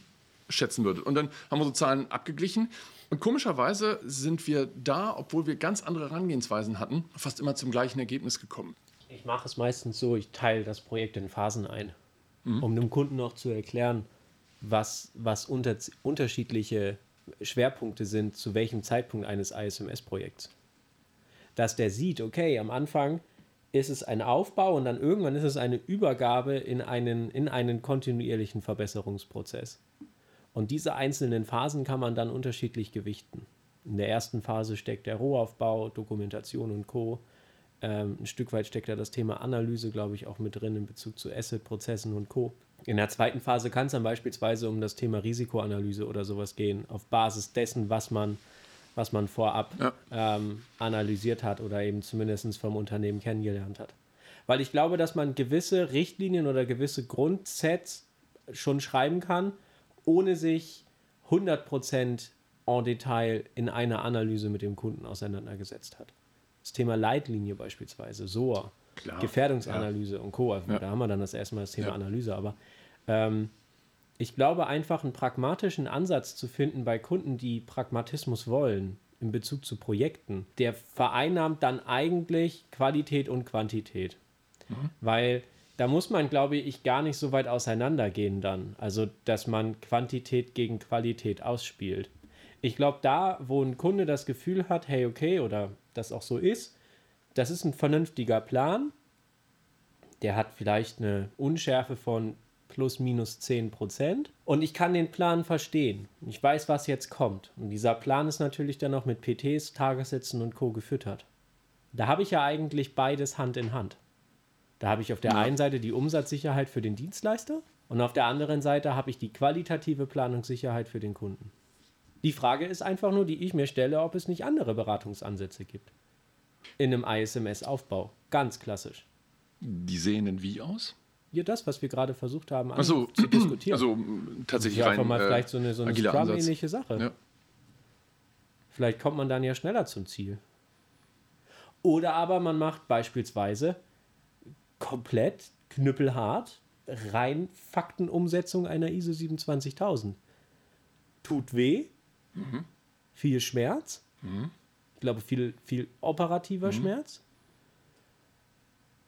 schätzen würdet. Und dann haben wir so Zahlen abgeglichen. Und komischerweise sind wir da, obwohl wir ganz andere Herangehensweisen hatten, fast immer zum gleichen Ergebnis gekommen. Ich mache es meistens so, ich teile das Projekt in Phasen ein, mhm. um dem Kunden auch zu erklären, was, was unter, unterschiedliche Schwerpunkte sind, zu welchem Zeitpunkt eines ISMS-Projekts. Dass der sieht, okay, am Anfang ist es ein Aufbau und dann irgendwann ist es eine Übergabe in einen, in einen kontinuierlichen Verbesserungsprozess. Und diese einzelnen Phasen kann man dann unterschiedlich gewichten. In der ersten Phase steckt der Rohaufbau, Dokumentation und Co. Ähm, ein Stück weit steckt da das Thema Analyse, glaube ich, auch mit drin in Bezug zu Asset-Prozessen und Co. In der zweiten Phase kann es dann beispielsweise um das Thema Risikoanalyse oder sowas gehen, auf Basis dessen, was man was man vorab ja. ähm, analysiert hat oder eben zumindest vom Unternehmen kennengelernt hat. Weil ich glaube, dass man gewisse Richtlinien oder gewisse Grundsets schon schreiben kann, ohne sich 100% en Detail in einer Analyse mit dem Kunden auseinandergesetzt hat. Das Thema Leitlinie beispielsweise, SOA, Klar. Gefährdungsanalyse ja. und Co. Ja. Da haben wir dann das erste Mal das Thema Analyse, aber ähm, ich glaube einfach einen pragmatischen Ansatz zu finden bei Kunden, die Pragmatismus wollen in Bezug zu Projekten, der vereinnahmt dann eigentlich Qualität und Quantität. Mhm. Weil da muss man, glaube ich, gar nicht so weit auseinandergehen dann. Also, dass man Quantität gegen Qualität ausspielt. Ich glaube, da, wo ein Kunde das Gefühl hat, hey, okay, oder das auch so ist, das ist ein vernünftiger Plan, der hat vielleicht eine Unschärfe von plus minus 10 Prozent. Und ich kann den Plan verstehen. Ich weiß, was jetzt kommt. Und dieser Plan ist natürlich dann noch mit PTs, Tagessätzen und Co. gefüttert. Da habe ich ja eigentlich beides Hand in Hand. Da habe ich auf der ja. einen Seite die Umsatzsicherheit für den Dienstleister und auf der anderen Seite habe ich die qualitative Planungssicherheit für den Kunden. Die Frage ist einfach nur, die ich mir stelle, ob es nicht andere Beratungsansätze gibt. In einem ISMS-Aufbau. Ganz klassisch. Die sehen denn wie aus? Ja, das, was wir gerade versucht haben so, zu diskutieren. Also tatsächlich rein, einfach mal äh, vielleicht so eine, so eine Scrum-ähnliche Sache. Ja. Vielleicht kommt man dann ja schneller zum Ziel. Oder aber man macht beispielsweise komplett knüppelhart rein Faktenumsetzung einer ISO 27000. Tut weh, mhm. viel Schmerz, mhm. ich glaube viel, viel operativer mhm. Schmerz.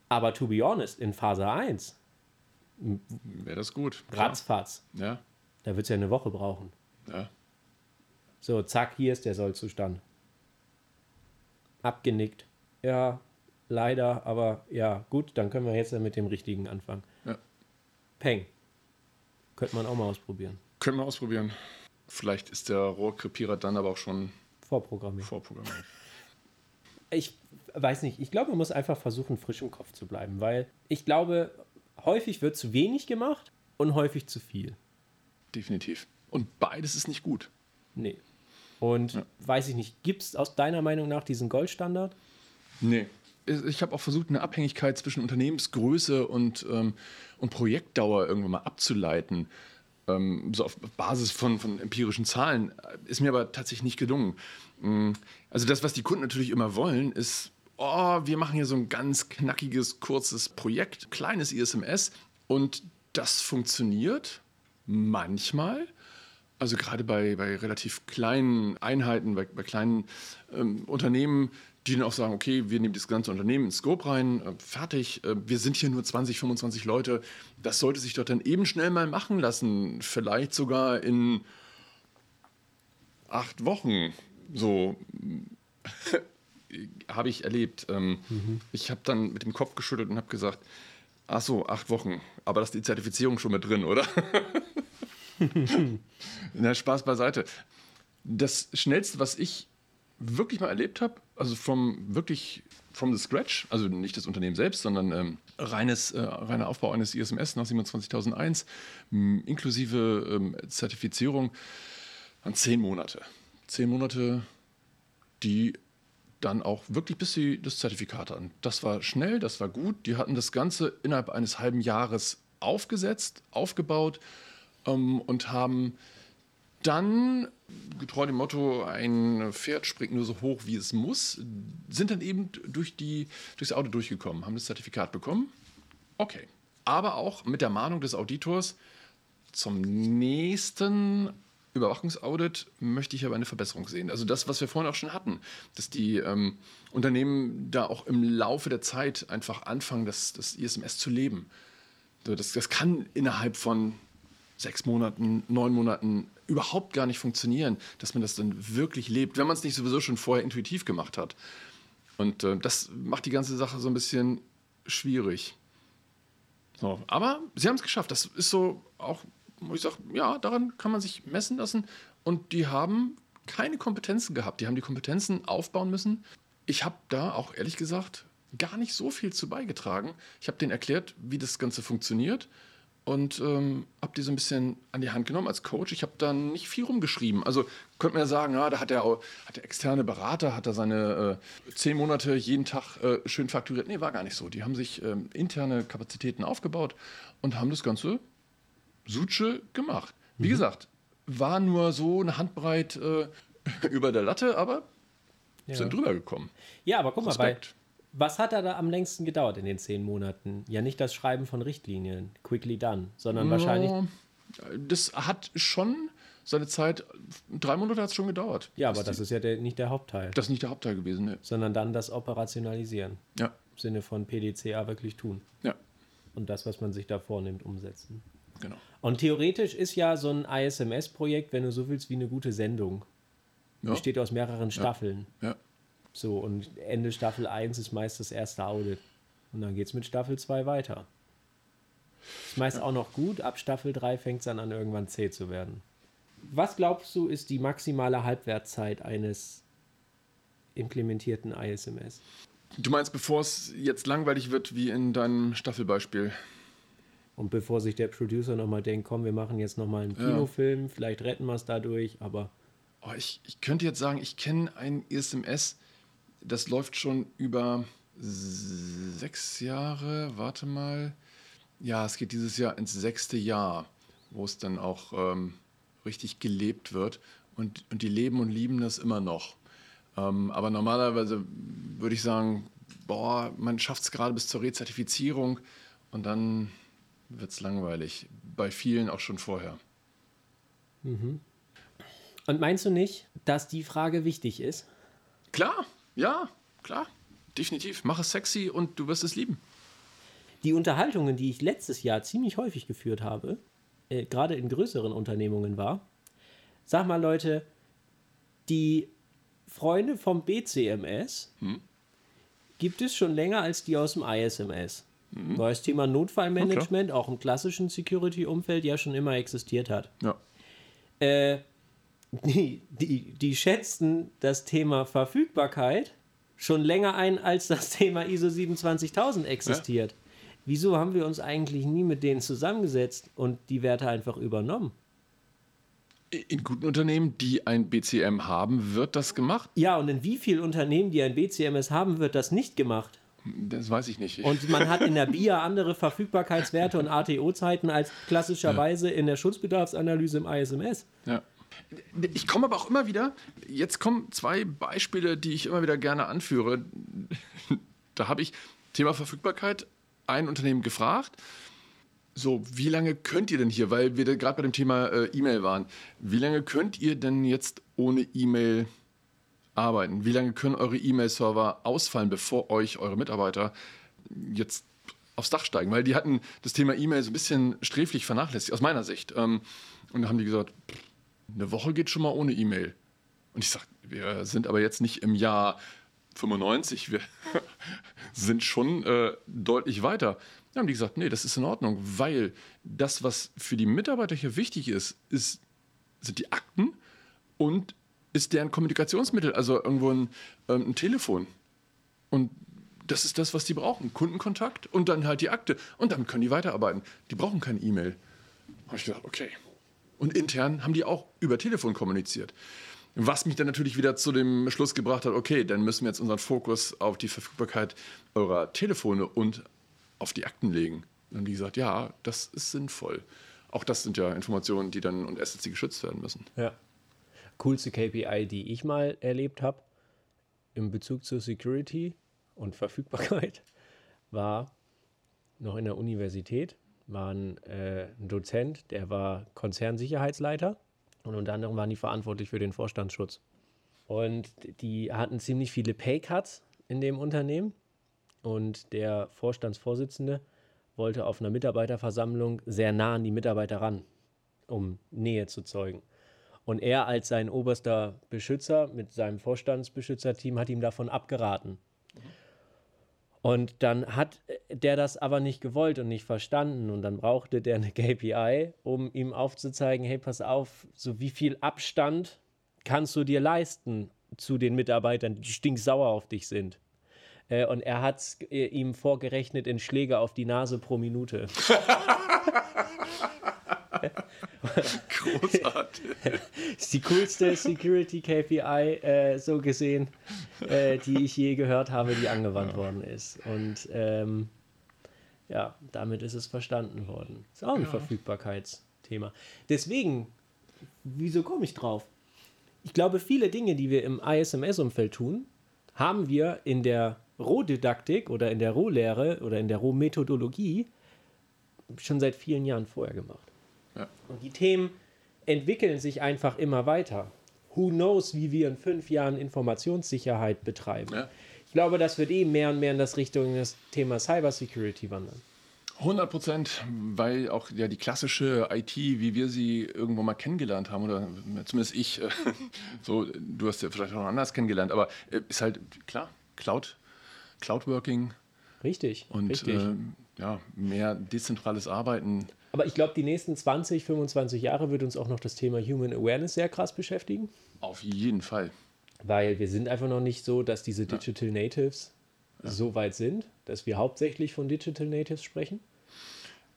Aber to be honest, in Phase 1 wäre das gut. Ratzfatz. Ja. Da wird es ja eine Woche brauchen. Ja. So, zack, hier ist der Sollzustand. Abgenickt. Ja, leider, aber ja, gut, dann können wir jetzt mit dem richtigen anfangen. Ja. Peng. Könnte man auch mal ausprobieren. Könnte man ausprobieren. Vielleicht ist der Rohrkrepierer dann aber auch schon vorprogrammiert. vorprogrammiert. Ich weiß nicht, ich glaube, man muss einfach versuchen, frisch im Kopf zu bleiben, weil ich glaube, häufig wird zu wenig gemacht und häufig zu viel. Definitiv. Und beides ist nicht gut. Nee. Und ja. weiß ich nicht, gibt es aus deiner Meinung nach diesen Goldstandard? Nee. Ich habe auch versucht, eine Abhängigkeit zwischen Unternehmensgröße und, ähm, und Projektdauer irgendwann mal abzuleiten. Ähm, so auf Basis von, von empirischen Zahlen. Ist mir aber tatsächlich nicht gelungen. Mm, also das, was die Kunden natürlich immer wollen, ist, oh, wir machen hier so ein ganz knackiges, kurzes Projekt, kleines ISMS und das funktioniert manchmal. Also gerade bei, bei relativ kleinen Einheiten, bei, bei kleinen ähm, Unternehmen, die dann auch sagen, okay, wir nehmen das ganze Unternehmen ins Scope rein, äh, fertig, äh, wir sind hier nur 20, 25 Leute. Das sollte sich doch dann eben schnell mal machen lassen, vielleicht sogar in acht Wochen. So *laughs* habe ich erlebt. Ähm, mhm. Ich habe dann mit dem Kopf geschüttelt und habe gesagt, ach so, acht Wochen, aber da ist die Zertifizierung schon mit drin, oder? *laughs* *laughs* Na, Spaß beiseite. Das Schnellste, was ich wirklich mal erlebt habe, also vom wirklich from the scratch, also nicht das Unternehmen selbst, sondern ähm, reines, äh, reiner Aufbau eines ISMS nach 27001, inklusive ähm, Zertifizierung, an zehn Monate. Zehn Monate, die dann auch wirklich bis sie das Zertifikat hatten. Das war schnell, das war gut. Die hatten das Ganze innerhalb eines halben Jahres aufgesetzt, aufgebaut ähm, und haben dann, getreu dem Motto, ein Pferd springt nur so hoch, wie es muss, sind dann eben durch die, durchs Auto durchgekommen, haben das Zertifikat bekommen. Okay. Aber auch mit der Mahnung des Auditors, zum nächsten Überwachungsaudit möchte ich aber eine Verbesserung sehen. Also das, was wir vorhin auch schon hatten, dass die ähm, Unternehmen da auch im Laufe der Zeit einfach anfangen, das, das ISMS zu leben. Das, das kann innerhalb von sechs Monaten, neun Monaten überhaupt gar nicht funktionieren, dass man das dann wirklich lebt, wenn man es nicht sowieso schon vorher intuitiv gemacht hat. Und äh, das macht die ganze Sache so ein bisschen schwierig. So, aber sie haben es geschafft. Das ist so auch, wo ich sage, ja, daran kann man sich messen lassen. Und die haben keine Kompetenzen gehabt. Die haben die Kompetenzen aufbauen müssen. Ich habe da auch ehrlich gesagt gar nicht so viel zu beigetragen. Ich habe denen erklärt, wie das Ganze funktioniert und ähm, habe die so ein bisschen an die Hand genommen als Coach. Ich habe dann nicht viel rumgeschrieben. Also könnte man ja sagen, ja, da hat der, hat der externe Berater, hat er seine äh, zehn Monate jeden Tag äh, schön fakturiert. Nee, war gar nicht so. Die haben sich ähm, interne Kapazitäten aufgebaut und haben das Ganze Suche gemacht. Wie mhm. gesagt, war nur so eine Handbreit äh, *laughs* über der Latte, aber ja. sind drüber gekommen. Ja, aber guck Respekt. mal, bei, was hat da am längsten gedauert in den zehn Monaten? Ja, nicht das Schreiben von Richtlinien, quickly done, sondern no, wahrscheinlich. Das hat schon seine Zeit, drei Monate hat es schon gedauert. Ja, aber das ist ja der, nicht der Hauptteil. Das ist nicht der Hauptteil gewesen, ne? Sondern dann das Operationalisieren. Ja. Im Sinne von PDCA wirklich tun. Ja. Und das, was man sich da vornimmt, umsetzen. Genau. Und theoretisch ist ja so ein ISMS-Projekt, wenn du so willst, wie eine gute Sendung. Ja. Besteht aus mehreren Staffeln. Ja. ja. So, und Ende Staffel 1 ist meist das erste Audit. Und dann geht es mit Staffel 2 weiter. Ist meist auch noch gut. Ab Staffel 3 fängt es dann an, irgendwann zäh zu werden. Was glaubst du, ist die maximale Halbwertszeit eines implementierten ISMS? Du meinst, bevor es jetzt langweilig wird, wie in deinem Staffelbeispiel? Und bevor sich der Producer nochmal denkt, komm, wir machen jetzt nochmal einen Kinofilm, ja. vielleicht retten wir es dadurch, aber. Oh, ich, ich könnte jetzt sagen, ich kenne ein ISMS, das läuft schon über sechs Jahre, warte mal. Ja, es geht dieses Jahr ins sechste Jahr, wo es dann auch ähm, richtig gelebt wird. Und, und die leben und lieben das immer noch. Ähm, aber normalerweise würde ich sagen, boah, man schafft es gerade bis zur Rezertifizierung und dann wird es langweilig. Bei vielen auch schon vorher. Mhm. Und meinst du nicht, dass die Frage wichtig ist? Klar, ja, klar. Definitiv. Mach es sexy und du wirst es lieben. Die Unterhaltungen, die ich letztes Jahr ziemlich häufig geführt habe, äh, gerade in größeren Unternehmungen war, sag mal Leute, die Freunde vom BCMS hm? gibt es schon länger als die aus dem ISMS. Mhm. Weil das Thema Notfallmanagement auch im klassischen Security-Umfeld ja schon immer existiert hat. Ja. Äh, die, die, die schätzten das Thema Verfügbarkeit schon länger ein, als das Thema ISO 27000 existiert. Ja. Wieso haben wir uns eigentlich nie mit denen zusammengesetzt und die Werte einfach übernommen? In guten Unternehmen, die ein BCM haben, wird das gemacht? Ja, und in wie vielen Unternehmen, die ein BCMS haben, wird das nicht gemacht? Das weiß ich nicht. Und man hat in der BIA andere Verfügbarkeitswerte und ATO-Zeiten als klassischerweise ja. in der Schutzbedarfsanalyse im ISMS. Ja. Ich komme aber auch immer wieder, jetzt kommen zwei Beispiele, die ich immer wieder gerne anführe. Da habe ich Thema Verfügbarkeit ein Unternehmen gefragt, so, wie lange könnt ihr denn hier, weil wir gerade bei dem Thema äh, E-Mail waren, wie lange könnt ihr denn jetzt ohne E-Mail arbeiten? Wie lange können eure E-Mail-Server ausfallen, bevor euch eure Mitarbeiter jetzt aufs Dach steigen? Weil die hatten das Thema E-Mail so ein bisschen sträflich vernachlässigt, aus meiner Sicht. Ähm, und da haben die gesagt, eine Woche geht schon mal ohne E-Mail. Und ich sage, wir sind aber jetzt nicht im Jahr 95, wir *laughs* sind schon äh, deutlich weiter. Da haben die gesagt, nee, das ist in Ordnung, weil das, was für die Mitarbeiter hier wichtig ist, ist sind die Akten und ist deren Kommunikationsmittel, also irgendwo ein, ähm, ein Telefon. Und das ist das, was die brauchen. Kundenkontakt und dann halt die Akte. Und damit können die weiterarbeiten. Die brauchen keine E-Mail. habe ich gedacht, okay. Und intern haben die auch über Telefon kommuniziert. Was mich dann natürlich wieder zu dem Schluss gebracht hat, okay, dann müssen wir jetzt unseren Fokus auf die Verfügbarkeit eurer Telefone und auf die Akten legen. Und die gesagt, ja, das ist sinnvoll. Auch das sind ja Informationen, die dann und Assets, die geschützt werden müssen. Ja coolste KPI, die ich mal erlebt habe im Bezug zur Security und Verfügbarkeit, *laughs* war noch in der Universität, war ein, äh, ein Dozent, der war Konzernsicherheitsleiter und unter anderem waren die verantwortlich für den Vorstandsschutz. Und die hatten ziemlich viele Paycuts in dem Unternehmen und der Vorstandsvorsitzende wollte auf einer Mitarbeiterversammlung sehr nah an die Mitarbeiter ran, um Nähe zu zeugen. Und er als sein oberster Beschützer mit seinem Vorstandsbeschützerteam hat ihm davon abgeraten. Und dann hat der das aber nicht gewollt und nicht verstanden. Und dann brauchte der eine KPI, um ihm aufzuzeigen, hey, pass auf, so wie viel Abstand kannst du dir leisten zu den Mitarbeitern, die stinksauer auf dich sind. Äh, und er hat es äh, ihm vorgerechnet in Schläge auf die Nase pro Minute. *laughs* Großartig. ist die coolste Security KPI äh, so gesehen, äh, die ich je gehört habe, die angewandt ja. worden ist. Und ähm, ja, damit ist es verstanden worden. Ist auch ein ja. Verfügbarkeitsthema. Deswegen, wieso komme ich drauf? Ich glaube, viele Dinge, die wir im ISMS-Umfeld tun, haben wir in der Rohdidaktik oder in der Rohlehre oder in der Rohmethodologie schon seit vielen Jahren vorher gemacht. Ja. Und die Themen entwickeln sich einfach immer weiter. Who knows, wie wir in fünf Jahren Informationssicherheit betreiben. Ja. Ich glaube, das wird eh mehr und mehr in das Richtung des Thema Cybersecurity wandern. 100 Prozent, weil auch ja die klassische IT, wie wir sie irgendwo mal kennengelernt haben, oder zumindest ich, äh, *laughs* so, du hast ja vielleicht auch noch anders kennengelernt, aber äh, ist halt klar, Cloud, Cloud Working, Richtig. Und richtig. Äh, ja, mehr dezentrales Arbeiten. Aber ich glaube, die nächsten 20, 25 Jahre wird uns auch noch das Thema Human Awareness sehr krass beschäftigen. Auf jeden Fall. Weil wir sind einfach noch nicht so, dass diese Digital Natives ja. so weit sind, dass wir hauptsächlich von Digital Natives sprechen.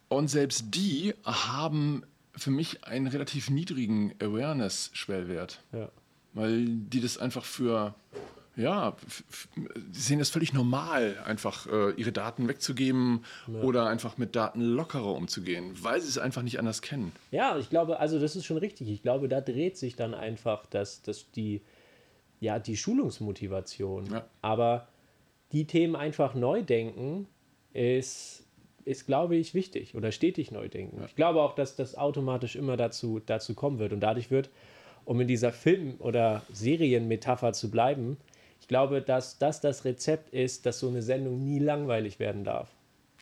Und selbst die haben für mich einen relativ niedrigen Awareness-Schwellwert. Ja. Weil die das einfach für, ja, sie sehen das völlig normal, einfach äh, ihre Daten wegzugeben ja. oder einfach mit Daten lockerer umzugehen, weil sie es einfach nicht anders kennen. Ja, ich glaube, also das ist schon richtig. Ich glaube, da dreht sich dann einfach das, das die, ja, die Schulungsmotivation. Ja. Aber die Themen einfach neu denken ist ist, glaube ich, wichtig oder stetig neu denken. Ja. Ich glaube auch, dass das automatisch immer dazu, dazu kommen wird. Und dadurch wird, um in dieser Film- oder Serienmetapher zu bleiben, ich glaube, dass das das Rezept ist, dass so eine Sendung nie langweilig werden darf.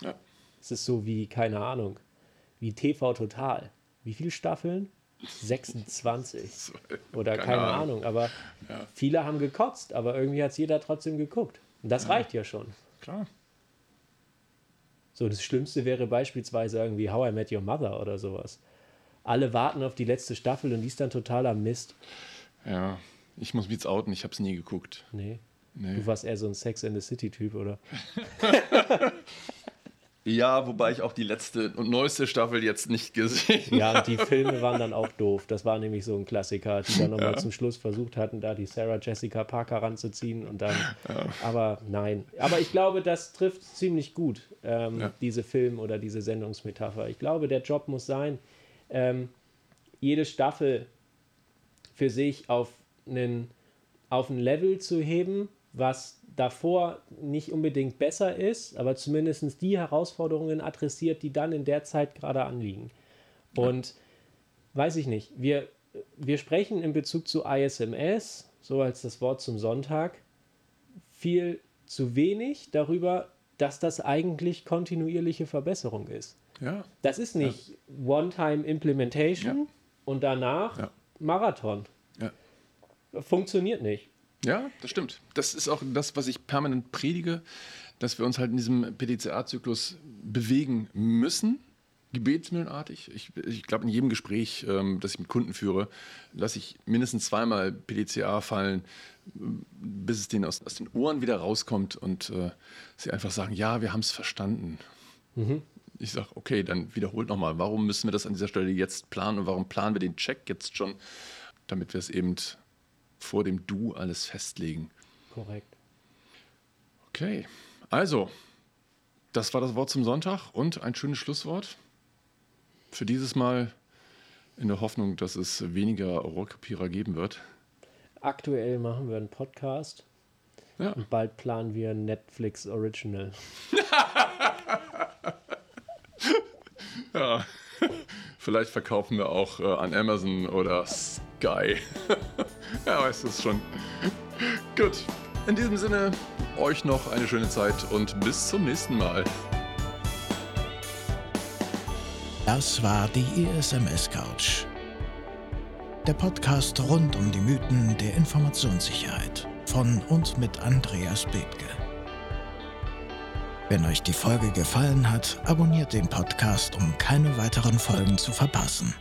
Ja. Es ist so wie, keine Ahnung, wie TV Total. Wie viele Staffeln? 26. *laughs* Oder keine, keine Ahnung. Ahnung. Aber ja. viele haben gekotzt, aber irgendwie hat es jeder trotzdem geguckt. Und das ja. reicht ja schon. Klar. So, das Schlimmste wäre beispielsweise irgendwie How I Met Your Mother oder sowas. Alle warten auf die letzte Staffel und die ist dann totaler Mist. Ja, ich muss mich jetzt outen, ich habe es nie geguckt. Nee. nee. Du warst eher so ein Sex in the City-Typ, oder? *laughs* Ja, wobei ich auch die letzte und neueste Staffel jetzt nicht gesehen habe. Ja, die Filme waren dann auch doof. Das war nämlich so ein Klassiker, die dann nochmal ja. zum Schluss versucht hatten, da die Sarah Jessica Parker ranzuziehen und dann. Ja. Aber nein. Aber ich glaube, das trifft ziemlich gut, ähm, ja. diese Film- oder diese Sendungsmetapher. Ich glaube, der Job muss sein, ähm, jede Staffel für sich auf einen, auf ein Level zu heben, was davor nicht unbedingt besser ist, aber zumindest die Herausforderungen adressiert, die dann in der Zeit gerade anliegen. Und ja. weiß ich nicht, wir, wir sprechen in Bezug zu ISMS, so als das Wort zum Sonntag, viel zu wenig darüber, dass das eigentlich kontinuierliche Verbesserung ist. Ja. Das ist nicht ja. One-Time-Implementation ja. und danach Marathon. Funktioniert nicht. Ja, das stimmt. Das ist auch das, was ich permanent predige, dass wir uns halt in diesem PDCA-Zyklus bewegen müssen, gebetsmühlenartig. Ich, ich glaube, in jedem Gespräch, ähm, das ich mit Kunden führe, lasse ich mindestens zweimal PDCA fallen, bis es denen aus, aus den Ohren wieder rauskommt und äh, sie einfach sagen, ja, wir haben es verstanden. Mhm. Ich sage, okay, dann wiederholt nochmal, warum müssen wir das an dieser Stelle jetzt planen und warum planen wir den Check jetzt schon, damit wir es eben vor dem Du alles festlegen. Korrekt. Okay, also, das war das Wort zum Sonntag und ein schönes Schlusswort. Für dieses Mal in der Hoffnung, dass es weniger Rohrkrepierer geben wird. Aktuell machen wir einen Podcast. Ja. Und bald planen wir ein Netflix Original. *laughs* ja. Vielleicht verkaufen wir auch äh, an Amazon oder Sky. *laughs* ja, weißt du es schon. Gut. In diesem Sinne, euch noch eine schöne Zeit und bis zum nächsten Mal. Das war die ISMS Couch. Der Podcast rund um die Mythen der Informationssicherheit von und mit Andreas Bethke. Wenn euch die Folge gefallen hat, abonniert den Podcast, um keine weiteren Folgen zu verpassen.